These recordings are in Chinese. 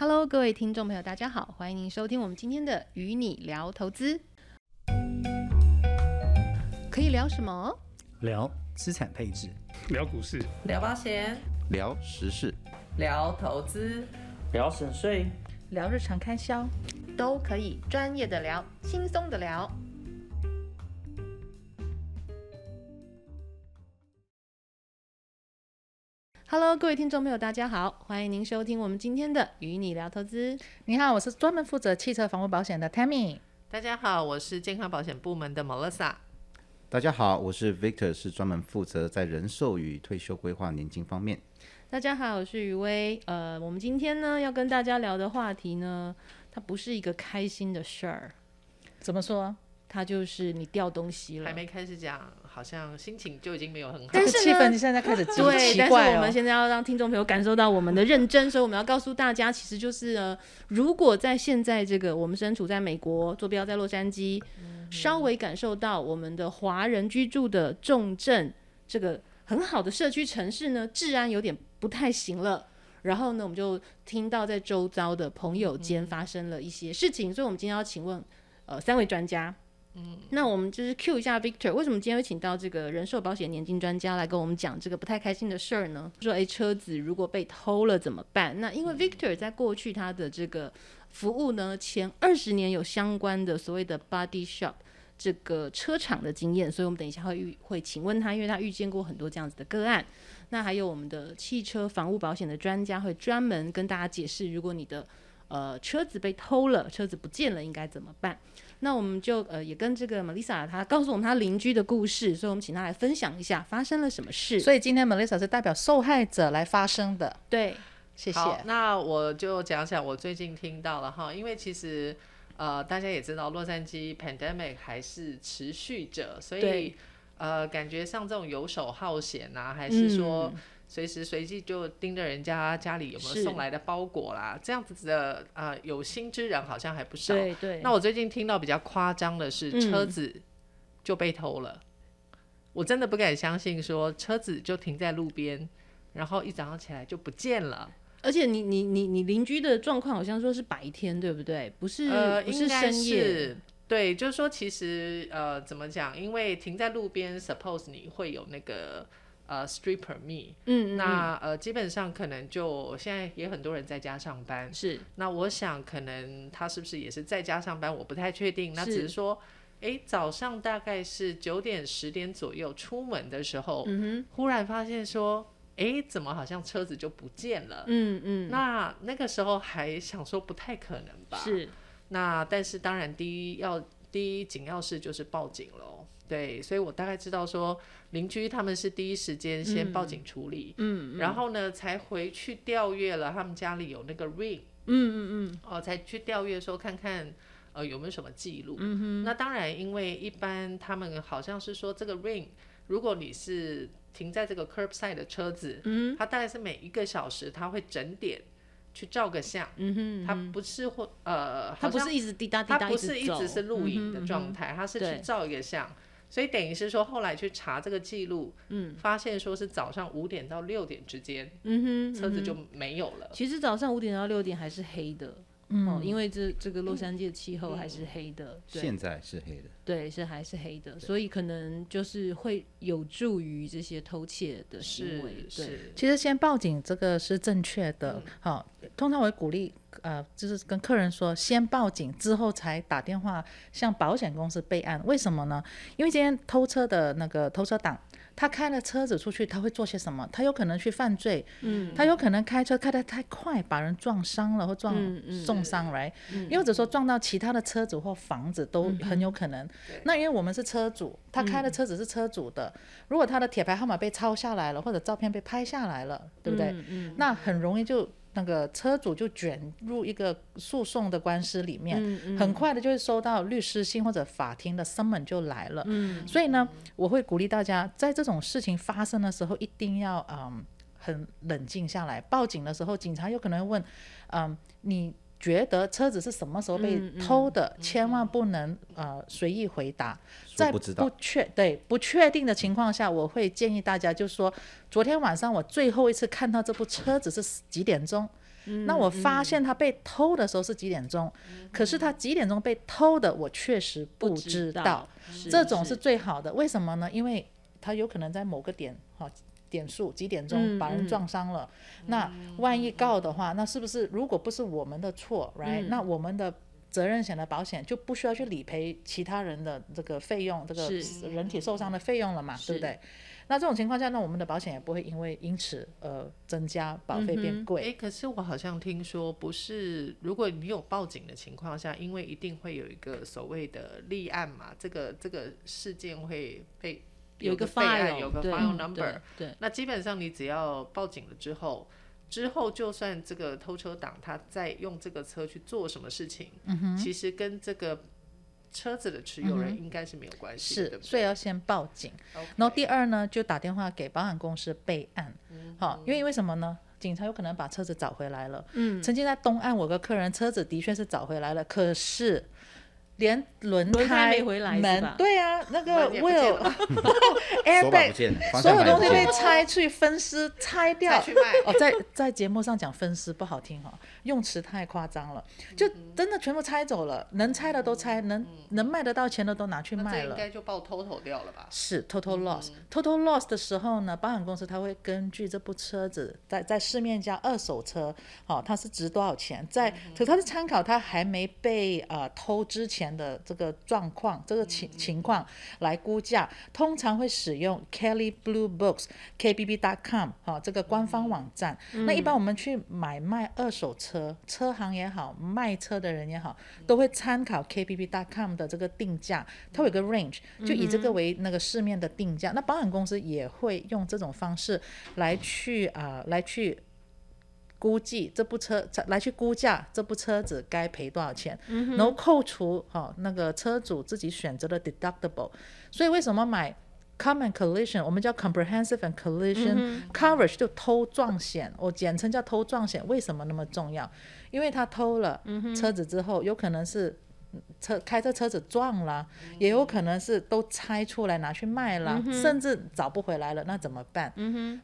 Hello，各位听众朋友，大家好，欢迎您收听我们今天的与你聊投资。可以聊什么？聊资产配置，聊股市，聊保险，聊时事，聊投资，聊省税，聊日常开销，都可以专业的聊，轻松的聊。Hello，各位听众朋友，大家好，欢迎您收听我们今天的与你聊投资。你好，我是专门负责汽车房屋保险的 Tammy。大家好，我是健康保险部门的 Melissa。大家好，我是 Victor，是专门负责在人寿与退休规划年金方面。大家好，我是余威。呃，我们今天呢要跟大家聊的话题呢，它不是一个开心的事儿。怎么说？它就是你掉东西了。还没开始讲。好像心情就已经没有很好，但是气氛现在开始奇怪、哦、对，但是我们现在要让听众朋友感受到我们的认真，所以我们要告诉大家，其实就是呢，如果在现在这个我们身处在美国，坐标在洛杉矶，嗯、稍微感受到我们的华人居住的重镇，这个很好的社区城市呢，治安有点不太行了。然后呢，我们就听到在周遭的朋友间发生了一些事情，嗯、所以我们今天要请问呃三位专家。嗯，那我们就是 Q 一下 Victor，为什么今天会请到这个人寿保险年金专家来跟我们讲这个不太开心的事儿呢？说，哎，车子如果被偷了怎么办？那因为 Victor 在过去他的这个服务呢，前二十年有相关的所谓的 body shop 这个车厂的经验，所以我们等一下会遇会请问他，因为他遇见过很多这样子的个案。那还有我们的汽车房屋保险的专家会专门跟大家解释，如果你的呃车子被偷了，车子不见了，应该怎么办？那我们就呃也跟这个 Melissa 她告诉我们她邻居的故事，所以我们请她来分享一下发生了什么事。所以今天 Melissa 是代表受害者来发声的。对，谢谢。那我就讲讲我最近听到了哈，因为其实呃大家也知道洛杉矶 pandemic 还是持续着，所以呃感觉像这种游手好闲啊，还是说。嗯随时随地就盯着人家家里有没有送来的包裹啦，这样子的啊、呃，有心之人好像还不少。对对。那我最近听到比较夸张的是，车子就被偷了，嗯、我真的不敢相信，说车子就停在路边，然后一早上起来就不见了。而且你你你你邻居的状况好像说是白天，对不对？不是，呃，不是深夜。是对，就是说其实呃，怎么讲？因为停在路边，suppose 你会有那个。呃、uh，street permit，嗯，那呃，基本上可能就现在也很多人在家上班，是。那我想可能他是不是也是在家上班，我不太确定。那只是说，哎、欸，早上大概是九点十点左右出门的时候，忽然发现说，哎、欸，怎么好像车子就不见了？嗯嗯。那那个时候还想说不太可能吧？是。那但是当然，第一要第一紧要事就是报警喽。对，所以我大概知道说，邻居他们是第一时间先报警处理，嗯，嗯。然后呢才回去调阅了他们家里有那个 ring，嗯嗯嗯，哦，才去调阅说看看呃有没有什么记录，嗯哼，那当然因为一般他们好像是说这个 ring，如果你是停在这个 curbside 的车子，嗯，它大概是每一个小时它会整点去照个相，嗯哼，它不是或呃，它不是一直滴答滴答，它不是一直是录影的状态，它是去照一个相。所以等于是说，后来去查这个记录，嗯，发现说是早上五点到六点之间，嗯哼，车子就没有了。其实早上五点到六点还是黑的。嗯、哦，因为这这个洛杉矶的气候还是黑的，现在是黑的，对，是还是黑的，所以可能就是会有助于这些偷窃的行为。是，对，其实先报警这个是正确的。好、嗯哦，通常我会鼓励呃，就是跟客人说，先报警之后才打电话向保险公司备案。为什么呢？因为今天偷车的那个偷车党。他开了车子出去，他会做些什么？他有可能去犯罪，嗯，他有可能开车开得太快，把人撞伤了或撞重伤来，又或者说撞到其他的车子或房子都很有可能。嗯、那因为我们是车主，他开的车子是车主的，嗯、如果他的铁牌号码被抄下来了，或者照片被拍下来了，对不对？那很容易就。那个车主就卷入一个诉讼的官司里面，嗯嗯、很快的就会收到律师信或者法庭的 summons 就来了。嗯、所以呢，我会鼓励大家在这种事情发生的时候，一定要嗯很冷静下来。报警的时候，警察有可能会问，嗯，你。觉得车子是什么时候被偷的，嗯嗯、千万不能呃随意回答。在不确对不确定的情况下，我会建议大家就是说，昨天晚上我最后一次看到这部车子是几点钟？嗯、那我发现他被偷的时候是几点钟，嗯、可是他几点钟被偷的，我确实不知道。知道这种是最好的，为什么呢？因为他有可能在某个点哈点数几点钟把人撞伤了，嗯、那万一告的话，那是不是如果不是我们的错，right？、嗯、那我们的。责任险的保险就不需要去理赔其他人的这个费用，这个人体受伤的费用了嘛，对不对？那这种情况下，那我们的保险也不会因为因此呃增加保费变贵。哎、嗯，可是我好像听说，不是如果你有报警的情况下，因为一定会有一个所谓的立案嘛，这个这个事件会被有个备案，有个 file number。对，那基本上你只要报警了之后。之后，就算这个偷车党他在用这个车去做什么事情，其实跟这个车子的持有人应该是没有关系是，对对，所以要先报警。然后第二呢，就打电话给保险公司备案。好，因为为什么呢？警察有可能把车子找回来了。嗯，曾经在东岸，我个客人车子的确是找回来了，可是。连轮胎没回来门，对啊，那个 wheel，airbag，所有东西被拆去分尸拆掉。哦，在在节目上讲分尸不好听哈，用词太夸张了，就真的全部拆走了，能拆的都拆，能能卖得到钱的都拿去卖了。应该就报 total 掉了吧？是 total loss，total loss 的时候呢，保险公司他会根据这部车子在在市面价二手车，哦，它是值多少钱，在可它是参考它还没被呃偷之前。的这个状况，这个情情况来估价，通常会使用 Kelley Blue Books KBB.com 哈，这个官方网站。嗯、那一般我们去买卖二手车，车行也好，卖车的人也好，都会参考 KBB.com 的这个定价，它有个 range，就以这个为那个市面的定价。嗯、那保险公司也会用这种方式来去啊、呃，来去。估计这部车来去估价这部车子该赔多少钱，嗯、然后扣除哈、哦、那个车主自己选择的 deductible。所以为什么买 common collision 我们叫 comprehensive and collision、嗯、coverage 就偷撞险，我简称叫偷撞险。为什么那么重要？因为他偷了车子之后，有可能是车开着车子撞了，也有可能是都拆出来拿去卖了，嗯、甚至找不回来了，那怎么办？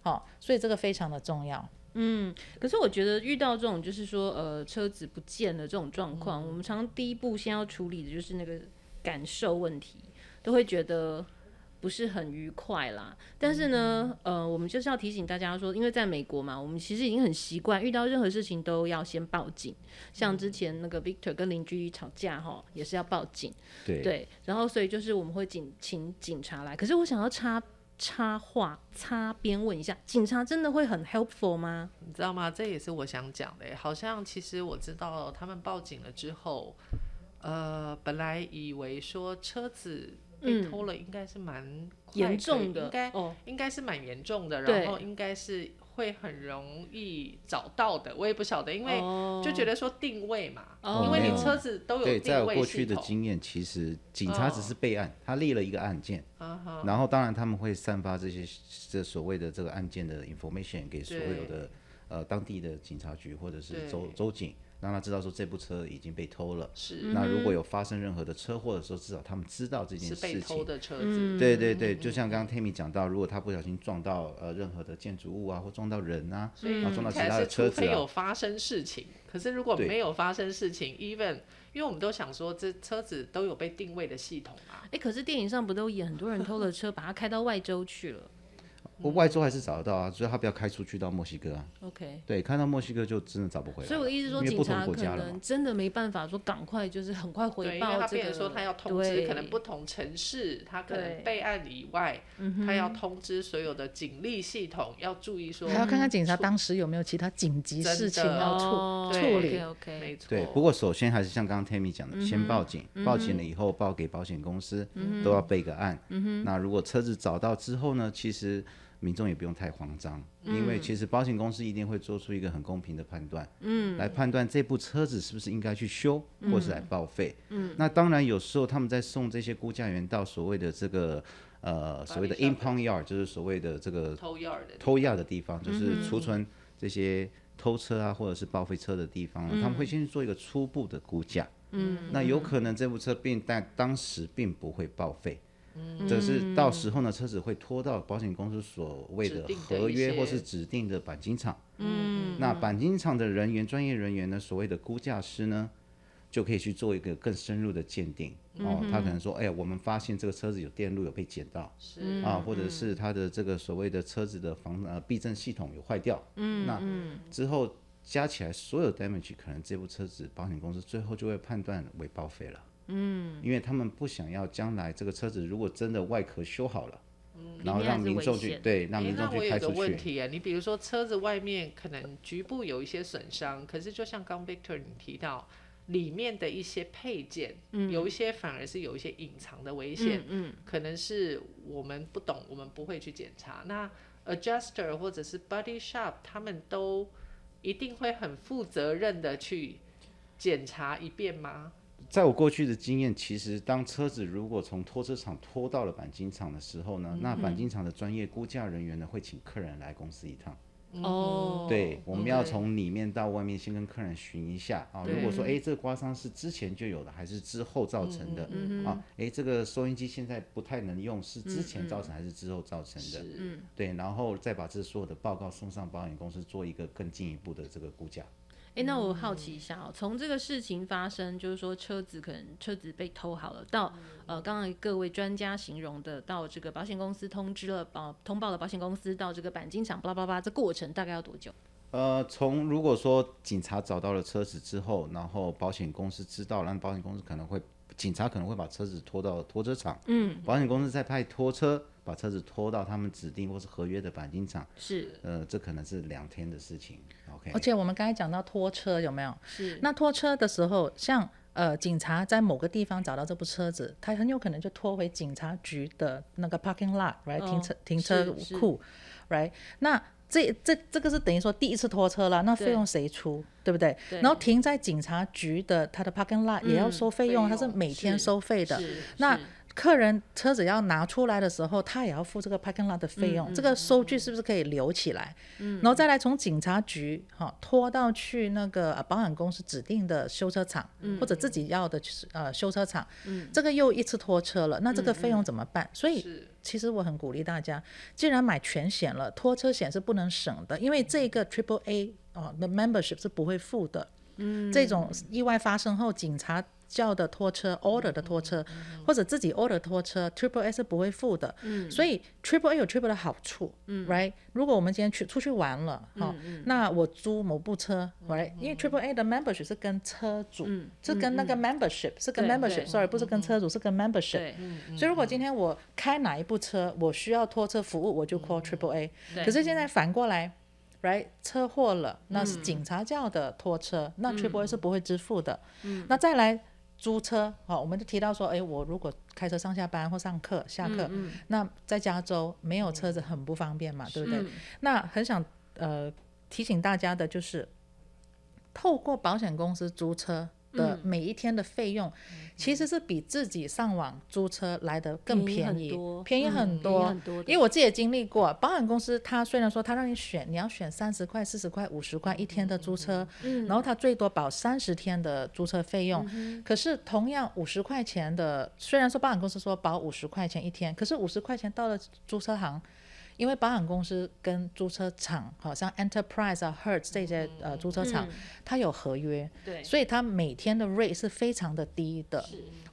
好、哦，所以这个非常的重要。嗯，可是我觉得遇到这种就是说，呃，车子不见了这种状况，嗯、我们常常第一步先要处理的就是那个感受问题，都会觉得不是很愉快啦。但是呢，嗯、呃，我们就是要提醒大家说，因为在美国嘛，我们其实已经很习惯，遇到任何事情都要先报警。像之前那个 Victor 跟邻居吵架哈，也是要报警。对对，然后所以就是我们会警请警察来。可是我想要插。插话擦边问一下，警察真的会很 helpful 吗？你知道吗？这也是我想讲的。好像其实我知道他们报警了之后，呃，本来以为说车子被偷了，应该是蛮严重的，应该哦，应该是蛮严重的，然后应该是。会很容易找到的，我也不晓得，因为就觉得说定位嘛，oh. 因为你车子都有定位系统。对，在我过去的经验，其实警察只是备案，他立了一个案件，uh. 然后当然他们会散发这些这所谓的这个案件的 information 给所有的呃当地的警察局或者是州州警。让他知道说这部车已经被偷了。是。那如果有发生任何的车祸的时候，至少他们知道这件事情。是被偷的车子。嗯、对对对，就像刚刚 Tammy 讲到，如果他不小心撞到呃任何的建筑物啊，或撞到人啊，嗯、然后撞到其他的车子、啊。除非有发生事情，可是如果没有发生事情，even，因为我们都想说这车子都有被定位的系统啊。哎，可是电影上不都演很多人偷了车，把它开到外州去了。我外州还是找得到啊，所以他不要开出去到墨西哥啊。OK。对，看到墨西哥就真的找不回来。所以我的意思说，警察可能真的没办法说赶快就是很快回报这个。他变成说他要通知可能不同城市，他可能备案以外，他要通知所有的警力系统要注意说。还要看看警察当时有没有其他紧急事情要处处理。OK，没错。对，不过首先还是像刚刚 Tammy 讲的，先报警，报警了以后报给保险公司，都要备个案。那如果车子找到之后呢，其实。民众也不用太慌张，因为其实保险公司一定会做出一个很公平的判断，嗯，来判断这部车子是不是应该去修，或是来报废。嗯，那当然有时候他们在送这些估价员到所谓的这个呃所谓的 impound yard，就是所谓的这个偷押的偷押的地方，就是储存这些偷车啊或者是报废车的地方，他们会先去做一个初步的估价。嗯，那有可能这部车并但当时并不会报废。嗯，这是到时候呢，车子会拖到保险公司所谓的合约或是指定的钣金厂。嗯，那钣金厂的人员、专业人员呢，所谓的估价师呢，就可以去做一个更深入的鉴定。哦，他可能说，哎呀，我们发现这个车子有电路有被剪到，是啊，或者是他的这个所谓的车子的防呃避震系统有坏掉。嗯，那之后加起来所有 damage，可能这部车子保险公司最后就会判断为报废了。嗯，因为他们不想要将来这个车子如果真的外壳修好了，嗯，然后让民众去对让民众去开出去。欸，那我有个问题啊，你比如说车子外面可能局部有一些损伤，可是就像刚 Victor 你提到。里面的一些配件，嗯，有一些反而是有一些隐藏的危险，嗯，嗯，可能是我们不懂，我们不会去检查。那 adjuster 或者是 body shop，他们都一定会很负责任的去检查一遍吗？在我过去的经验，其实当车子如果从拖车厂拖到了钣金厂的时候呢，嗯，那钣金厂的专业估价人员呢，会请客人来公司一趟。哦，对，我们要从里面到外面先跟客人询一下啊。如果说，哎，这个刮伤是之前就有的，还是之后造成的？啊，哎，这个收音机现在不太能用，是之前造成还是之后造成的？嗯，对，然后再把这所有的报告送上保险公司，做一个更进一步的这个估价。哎、欸，那我好奇一下哦，从这个事情发生，就是说车子可能车子被偷好了，到呃刚刚各位专家形容的，到这个保险公司通知了保通报了保险公司，到这个钣金厂，巴拉巴拉，这过程大概要多久？呃，从如果说警察找到了车子之后，然后保险公司知道，然后保险公司可能会警察可能会把车子拖到拖车厂，嗯，保险公司再派拖车把车子拖到他们指定或是合约的钣金厂，是，呃，这可能是两天的事情。OK 而且我们刚才讲到拖车有没有？是。那拖车的时候，像呃警察在某个地方找到这部车子，他很有可能就拖回警察局的那个 parking lot，right？、哦、停车停车库，right？那这这这个是等于说第一次拖车了，那费用谁出？对，对不对，对？然后停在警察局的他的 parking lot 也要收费用，他、嗯、是每天收费的。那客人车子要拿出来的时候，他也要付这个 parking lot 的费用，嗯，这个收据是不是可以留起来？嗯，然后再来从警察局哈、哦、拖到去那个保险公司指定的修车厂，嗯，或者自己要的呃修车厂，嗯，这个又一次拖车了，那这个费用怎么办？嗯，所以其实我很鼓励大家，既然买全险了，拖车险是不能省的，因为这个 Triple A 哦的 membership 是不会付的。嗯，这种意外发生后，警察叫的拖车，order 的拖车，或者自己 order 拖车，Triple A 是不会付的。嗯，所以 Triple A 有 Triple 的好处，嗯，right？如果我们今天去出去玩了，哈、嗯，那我租某部车，right？因为 Triple A 的 membership 是跟车主，嗯、是跟那个 membership，、嗯、是跟 membership，sorry，不是跟车主，是跟 membership。所以如果今天我开哪一部车，我需要拖车服务，我就 call Triple A。可是现在反过来。Right，车祸了，那是警察叫的拖车，嗯、那 Triple A 是不会支付的。嗯、那再来租车，好，我们就提到说，哎，我如果开车上下班或上课、下课、嗯嗯，那在加州没有车子很不方便嘛，嗯、对不对？那很想呃提醒大家的就是，透过保险公司租车。的每一天的费用，其实是比自己上网租车来的更便宜，便宜很多，很多。因为我自己也经历过，保险公司他虽然说他让你选，你要选三十块、四十块、五十块一天的租车，然后他最多保三十天的租车费用。可是同样五十块钱的，虽然说保险公司说保五十块钱一天，可是五十块钱到了租车行。因为保险公司跟租车厂，好像 Enterprise 啊、Hertz 这些呃租车厂，它有合约，对，所以它每天的 rate 是非常的低的，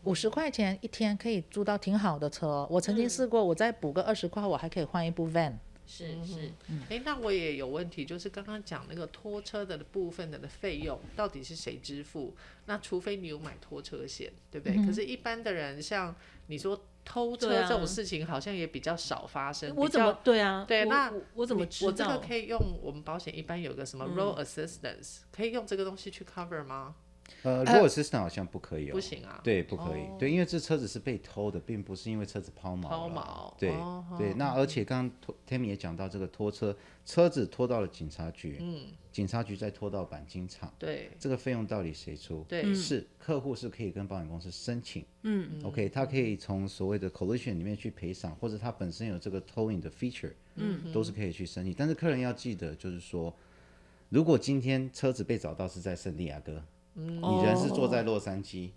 五十块钱一天可以租到挺好的车。我曾经试过，我再补个二十块，我还可以换一部 van。是是，哎、嗯欸，那我也有问题，就是刚刚讲那个拖车的部分的的费用到底是谁支付？那除非你有买拖车险，对不对？嗯、可是，一般的人像你说。偷车这种事情好像也比较少发生。我怎么对啊？对，那我，我怎么知道？我这个可以用我们保险一般有个什么 road assistance，、嗯、可以用这个东西去 cover 吗？呃，road assistance 好像不可以哦。不行啊。对，不可以。哦、对，因为这车子是被偷的，并不是因为车子抛锚。抛锚。对、哦、对，那而且刚刚 Tammy 也讲到这个拖车，车子拖到了警察局。嗯。警察局再拖到钣金厂，对，这个费用到底谁出？对，是客户是可以跟保险公司申请，嗯，OK，他可以从所谓的 collision 里面去赔偿，或者他本身有这个 towing 的 feature，嗯，都是可以去申请。但是客人要记得，就是说，如果今天车子被找到是在圣地亚哥，你人是坐在洛杉矶，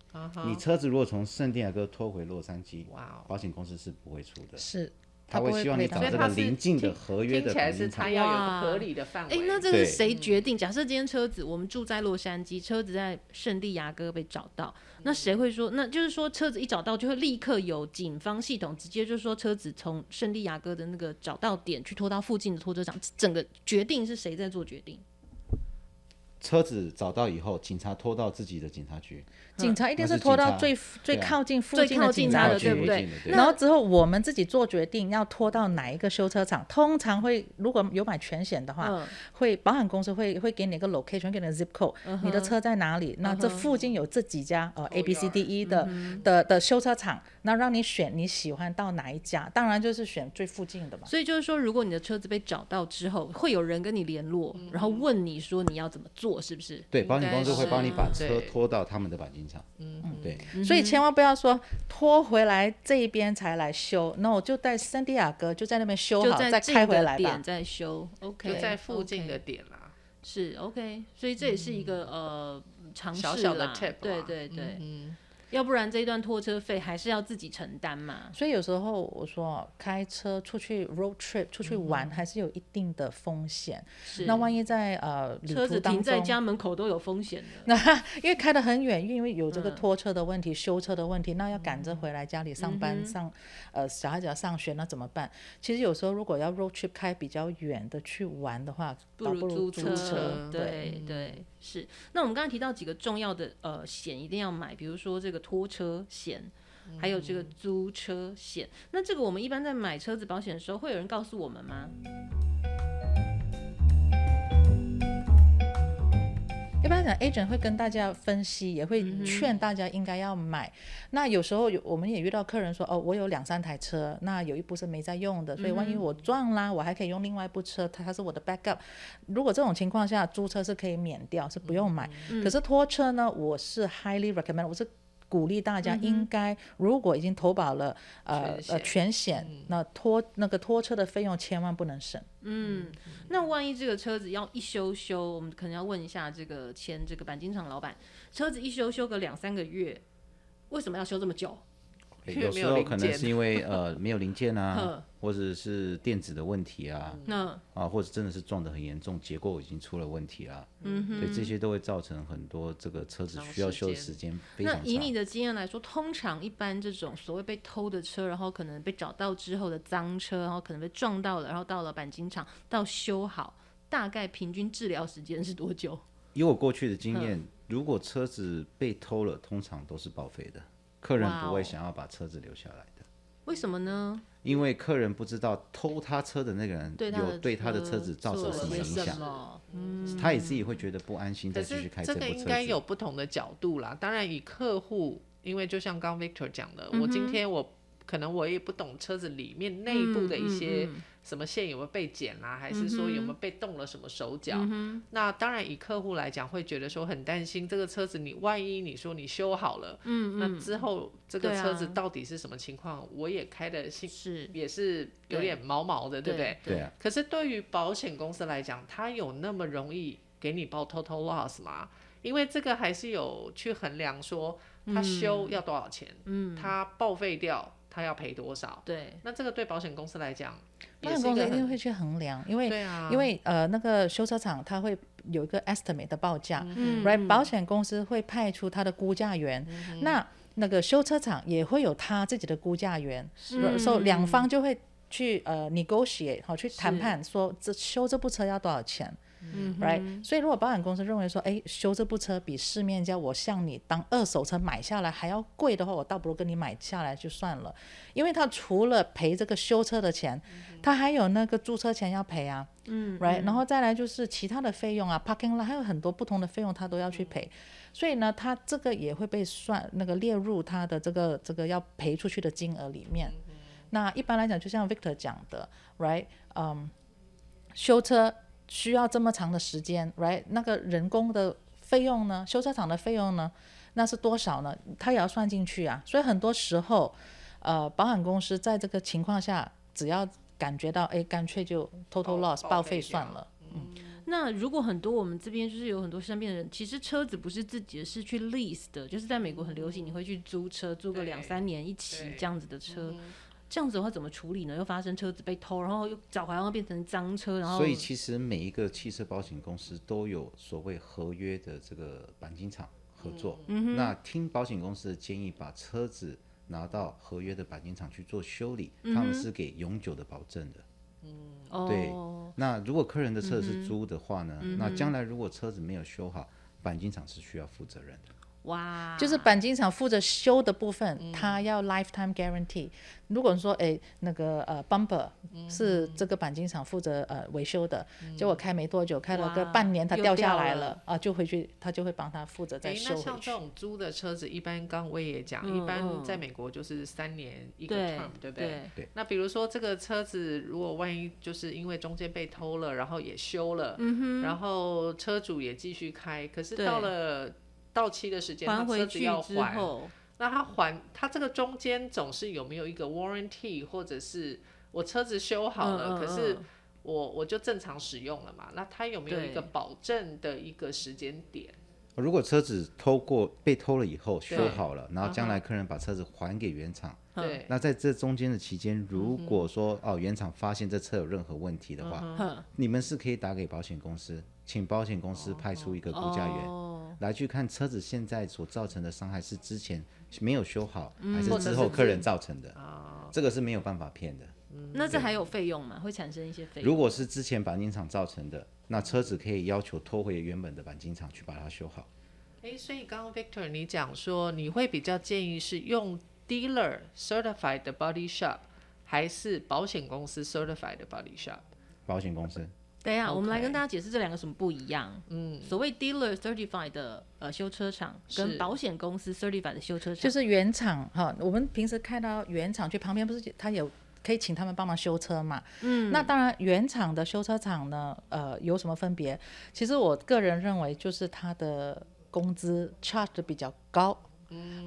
你车子如果从圣地亚哥拖回洛杉矶，哇哦，保险公司是不会出的，是，他会会希望你找这个所以它是邻近的合约的听起来是鈑金厂。它要有个合理的范哎、围。那这个是谁决定？假设今天车子我们住在洛杉矶，车子在圣地亚哥被找到，那谁会说？那就是说车子一找到就会立刻有警方系统直接就是说车子从圣地亚哥的那个找到点去拖到附近的拖车场，整个决定是谁在做决定？车子找到以后，警察拖到自己的警察局，警察一定是拖到最最靠近附近的警察的对不对？然后之后我们自己做决定要拖到哪一个修车厂，通常会如果有买全险的话，嗯。会保险公司会会给你一个 location，给你个 zip code，、你的车在哪里？那这附近有这几家呃 A B C D E 的、的的修车厂，那让你选你喜欢到哪一家，当然就是选最附近的嘛。所以就是说，如果你的车子被找到之后，会有人跟你联络，然后问你说你要怎么做，是不是？对，保险公司会帮你把车拖到他们的钣金厂。嗯，对，所以千万不要说拖回来这一边才来修，那我就带圣地亚哥就在那边修好，就在再开回来吧。再修，OK，就在附近的点啦。是 OK，所以这也是一个、呃尝试小小的啦。tip 对对对，嗯，要不然这一段拖车费还是要自己承担嘛。所以有时候我说开车出去 road trip 出去玩，还是有一定的风险。是，那万一在呃车子停在家门口都有风险的。那因为开得很远，因为有这个拖车的问题、修车的问题，那要赶着回来家里上班、上呃小孩子要上学，那怎么办？其实有时候如果要 road trip 开比较远的去玩的话，不如租车。对对是。那我们刚才提到几个重要的呃险一定要买，比如说这个拖车险，还有这个租车险。那这个我们一般在买车子保险的时候，会有人告诉我们吗？一般来讲，agent 会跟大家分析，也会劝大家应该要买。那有时候有我们也遇到客人说，哦，我有两三台车，那有一部是没在用的，所以万一我撞啦，我还可以用另外一部车，它它是我的 backup。如果这种情况下，租车是可以免掉，是不用买。可是拖车呢，我是 highly recommend，我是。鼓励大家应该，如果已经投保了呃呃全险，那拖那个拖车的费用千万不能省。嗯，那万一这个车子要一修修，我们可能要问一下这个签这个钣金厂老板，车子一修修个两三个月，为什么要修这么久？有时候可能是因为 呃没有零件啊，或者是电子的问题啊，那啊，或者真的是撞得很严重，结构已经出了问题啦，嗯哼，对，这些都会造成很多这个车子需要修的时间非常长。那以你的经验来说，通常一般这种所谓被偷的车，然后可能被找到之后的脏车，然后可能被撞到了，然后到了钣金厂到修好，大概平均治疗时间是多久？以我过去的经验，如果车子被偷了，通常都是报废的，客人不会想要把车子留下来的。为什么呢？因为客人不知道偷他车的那个人有对他的车子造成什么影响，嗯，他也自己会觉得不安心，再继续开这部车子。这个应该有不同的角度啦。当然，以客户，因为就像刚 Victor 讲的，我今天我可能我也不懂车子里面内部的一些。什么线有没有被剪啦、啊？还是说有没有被动了什么手脚？嗯、那当然，以客户来讲，会觉得说很担心这个车子，你万一你说你修好了，嗯，那之后这个车子到底是什么情况？啊、我也开的心是也是有点毛毛的，对，对不对？对啊。可是对于保险公司来讲，它有那么容易给你报 total loss 吗？因为这个还是有去衡量说，它修要多少钱，嗯，它报废掉。他要赔多少？对，那这个对保险公司来讲，保险公司一定会去衡量，因为、啊、因为呃那个修车厂他会有一个 estimate 的报价、嗯、，right？保险公司会派出他的估价员，嗯、那那个修车厂也会有他自己的估价员，所以、so, 两方就会去呃 negotiate 好去谈判，说这修这部车要多少钱。嗯，right，所以如果保险公司认为说，哎，修这部车比市面价我向你当二手车买下来还要贵的话，我倒不如跟你买下来就算了，因为他除了赔这个修车的钱，他还有那个租车钱要赔啊，嗯，right，然后再来就是其他的费用啊，parking lot 还有很多不同的费用他都要去赔，所以呢，他这个也会被算那个列入他的这个这个要赔出去的金额里面。那一般来讲，就像 Victor 讲的，right，嗯、um，修车。需要这么长的时间，right？那个人工的费用呢？修车厂的费用呢？那是多少呢？他也要算进去啊。所以很多时候，呃，保险公司在这个情况下，只要感觉到，哎，干脆就 total loss 报废算了。嗯，那如果很多我们这边就是有很多身边的人，其实车子不是自己的，是去 lease 的，就是在美国很流行，你会去租车，租个两三年一起这样子的车。嗯这样子的话怎么处理呢？又发生车子被偷，然后又找回来，变成脏车，然后所以其实每一个汽车保险公司都有所谓合约的这个钣金厂合作。嗯、那听保险公司的建议，把车子拿到合约的钣金厂去做修理，嗯、他们是给永久的保证的。嗯，对。哦、那如果客人的车子是租的话呢？嗯、那将来如果车子没有修好，钣金厂是需要负责任的。哇，就是钣金厂负责修的部分，嗯、他要 lifetime guarantee。如果说哎，那个呃 bumper 是这个钣金厂负责呃维修的，嗯、结果开没多久，开了个半年，它掉下来了，啊，就回去他就会帮他负责再修回去。那像这种租的车子，一般刚刚我也讲，嗯、一般在美国就是三年一个 term，对，对不对？对。那比如说这个车子，如果万一就是因为中间被偷了，然后也修了，嗯、哼然后车主也继续开，可是到了。到期的时间，他车子要还，那他还他这个中间总是有没有一个 warranty，或者是我车子修好了，嗯嗯嗯，可是我我就正常使用了嘛？那他有没有一个保证的一个时间点？如果车子偷过被偷了以后修好了，然后将来客人把车子还给原厂，对，那在这中间的期间，如果说哦原厂发现这车有任何问题的话，嗯、你们是可以打给保险公司，请保险公司派出一个估价员。哦来去看车子现在所造成的伤害是之前没有修好，嗯、还是之后客人造成的？哦、这个是没有办法骗的。嗯、那这还有费用吗？会产生一些费用？如果是之前钣金厂造成的，那车子可以要求拖回原本的钣金厂去把它修好。诶，所以刚刚 Victor 你讲说，你会比较建议是用 dealer certified 的 body shop，还是保险公司 certified 的 body shop？保险公司。等一下，Okay. 我们来跟大家解释这两个什么不一样。嗯，所谓 dealer certified 的呃修车厂跟保险公司 certified 的修车厂，就是原厂哈。我们平时看到原厂去旁边，不是他有可以请他们帮忙修车嘛？嗯，那当然原厂的修车厂呢，呃，有什么分别？其实我个人认为，就是他的工资 charge 的比较高。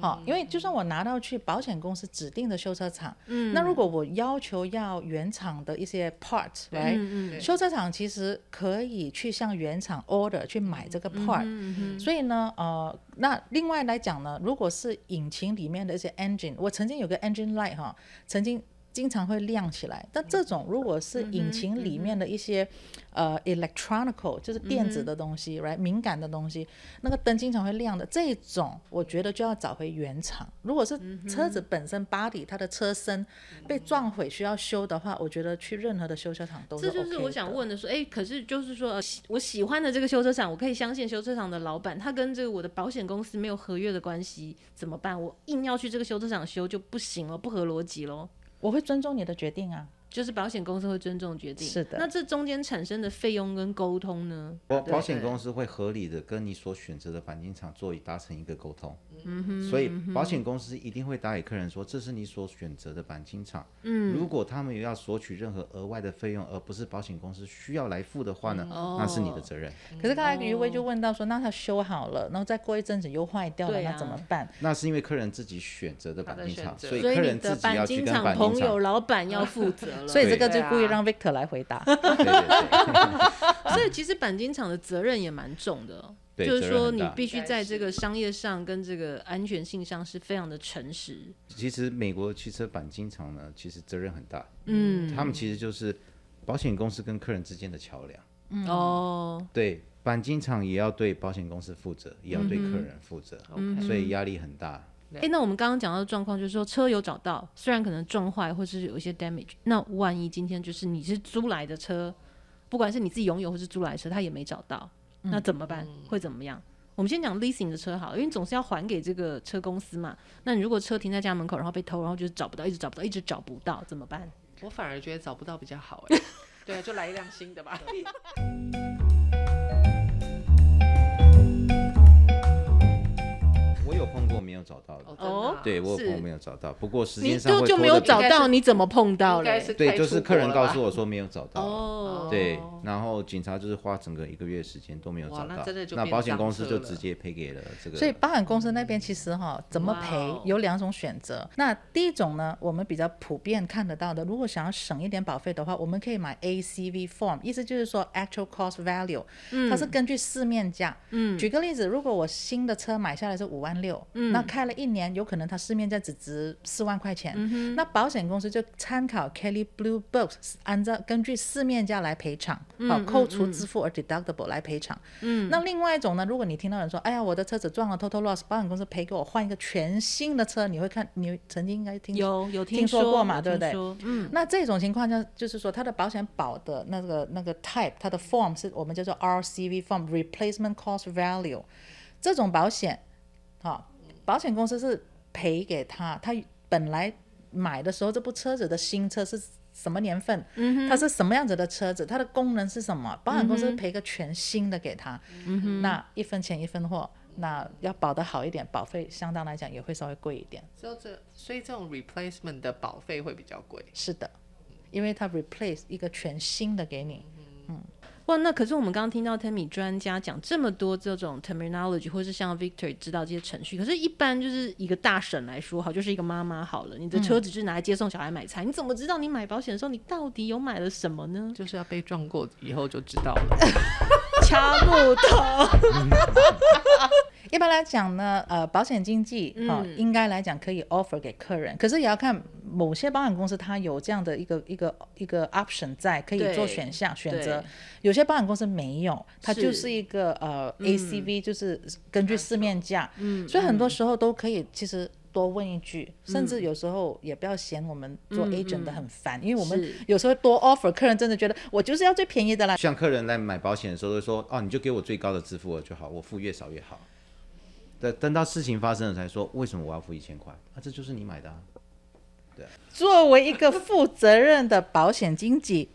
好，因为就算我拿到去保险公司指定的修车厂，嗯，那如果我要求要原厂的一些 parts，right，嗯，修车厂其实可以去向原厂 order 去买这个 part，嗯嗯，所以呢，呃，那另外来讲呢，如果是引擎里面的一些 engine，我曾经有个 engine light 哈，曾经。经常会亮起来，但这种如果是引擎里面的一些、嗯、呃 electronical 就是电子的东西、嗯、，right 敏感的东西，那个灯经常会亮的这种，我觉得就要找回原厂。如果是车子本身 body 它的车身被撞毁需要修的话，我觉得去任何的修车厂都是 OK。这就是我想问的说，哎，可是就是说，我喜欢的这个修车厂，我可以相信修车厂的老板，他跟这个我的保险公司没有合约的关系，怎么办？我硬要去这个修车厂修就不行了，不合逻辑喽。我会尊重你的决定啊，就是保险公司会尊重决定。是的，那这中间产生的费用跟沟通呢？保保险公司会合理的跟你所选择的钣金厂做达成一个沟通。嗯哼，所以保险公司一定会打给客人说，这是你所选择的钣金厂。嗯，如果他们有要索取任何额外的费用，而不是保险公司需要来付的话呢，那是你的责任。可是刚才余威就问到说，那他修好了，然后再过一阵子又坏掉了，那怎么办？那是因为客人自己选择的钣金厂，所以客人自己要去跟钣金厂朋友、老板要负责了。所以这个就故意让 Victor 来回答。所以其实钣金厂的责任也蛮重的。就是说，你必须在这个商业上跟这个安全性上是非常的诚实。其实美国汽车钣金厂呢，其实责任很大。嗯，他们其实就是保险公司跟客人之间的桥梁。嗯、哦，对，钣金厂也要对保险公司负责，也要对客人负责，嗯、所以压力很大。哎、欸，那我们刚刚讲到的状况，就是说车有找到，虽然可能撞坏或是有一些 damage，那万一今天就是你是租来的车，不管是你自己拥有或是租来的车，他也没找到。那怎么办？嗯、会怎么样？我们先讲 leasing 的车好了，因为总是要还给这个车公司嘛。那你如果车停在家门口，然后被偷，然后就是找不到，一直找不到，一直找不到，怎么办？我反而觉得找不到比较好哎。对啊，就来一辆新的吧。我有碰过没有找到的。哦，对，我有碰过没有找到，不过时你间上就就没有找到，你怎么碰到嘞？应该是对，就是客人告诉我说没有找到。哦，对，然后警察就是花整个一个月时间都没有哇那找到，真的就那保险公司就直接赔给了这个。所以保险公司那边其实哈，怎么赔哦有两种选择。那第一种呢，我们比较普遍看得到的，如果想要省一点保费的话，我们可以买 ACV form，意思就是说 actual cost value，它是根据市面价。嗯，举个例子，如果我新的车买下来是五万六，嗯，那开了一年，有可能它市面价只值四万块钱，嗯、那保险公司就参考 Kelley Blue Books，按照根据市面价来赔偿，好、嗯扣除支付而 deductible 来赔偿。嗯，那另外一种呢，如果你听到人说，哎呀，我的车子撞了 total loss，保险公司赔给我换一个全新的车，你会看，你曾经应该听有有听说过嘛，对不对？嗯，那这种情况下，就是说它的保险保的那个那个 type，它的 form 是我们叫做 RCV form，replacement cost value。这种保险，好、保险公司是赔给他，他本来买的时候这部车子的新车是什么年份，它是什么样子的车子，它的功能是什么，保险公司赔个全新的给他，那一分钱一分货。那要保得好一点，保费相当来讲也会稍微贵一点。就这，所以这种 replacement 的保费会比较贵。是的，因为它 replace 一个全新的给你。哇，那可是我们刚刚听到 Tammy 专家讲这么多这种 terminology，或是像 Victor 知道这些程序，可是，一般就是一个大婶来说，好，就是一个妈妈好了，你的车子就是拿来接送小孩买菜，嗯、你怎么知道你买保险的时候，你到底有买了什么呢？就是要被撞过以后就知道了。掐木头。一般来讲呢，呃，保险经纪啊、嗯，应该来讲可以 offer 给客人，可是也要看某些保险公司它有这样的一个一个一个 option 在，可以做选项选择。有些保险公司没有，它就是一个呃、嗯、ACV，就是根据市面价。嗯，所以很多时候都可以其实多问一句，嗯、甚至有时候也不要嫌我们做 agent 的很烦、嗯嗯，因为我们有时候多 offer，客人真的觉得我就是要最便宜的啦。像客人来买保险的时候，都说哦，你就给我最高的支付额就好，我付越少越好。等等到事情发生了才说，为什么我要付一千块？啊，这就是你买的啊。对。作为一个负责任的保险经纪，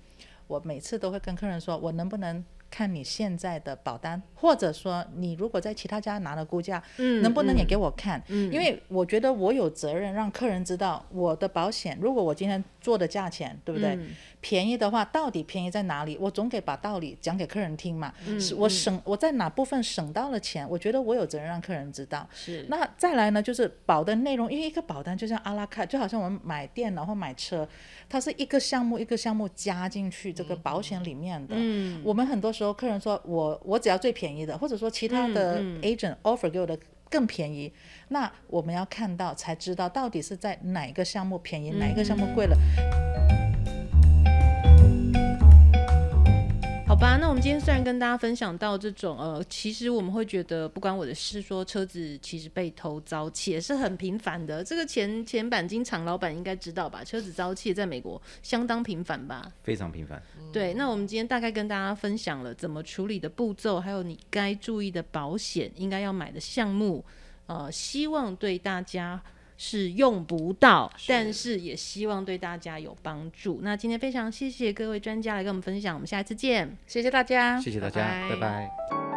我每次都会跟客人说，我能不能看你现在的保单，或者说你如果在其他家拿了估价，嗯，能不能也给我看？嗯，因为我觉得我有责任让客人知道我的保险，如果我今天做的价钱，对不对？嗯便宜的话，到底便宜在哪里？我总得把道理讲给客人听嘛。嗯、是我省、嗯、我在哪部分省到了钱？我觉得我有责任让客人知道。是。那再来呢，就是保的内容，因为一个保单就像阿拉卡，就好像我们买电脑或买车，它是一个项目一个项目加进去这个保险里面的。嗯。我们很多时候客人说我我只要最便宜的，或者说其他的 agent offer 给我的更便宜，嗯嗯、那我们要看到才知道到底是在哪一个项目便宜，嗯、哪一个项目贵了。吧，那我们今天虽然跟大家分享到这种呃，其实我们会觉得不关我的事，说车子其实被偷遭窃是很频繁的。这个前前板金厂老板应该知道吧？车子遭窃在美国相当频繁吧？非常频繁。对，那我们今天大概跟大家分享了怎么处理的步骤，还有你该注意的保险应该要买的项目，呃，希望对大家。是用不到，但是也希望对大家有帮助。那今天非常谢谢各位专家来跟我们分享，我们下一次见，谢谢大家，谢谢大家，拜拜。拜拜。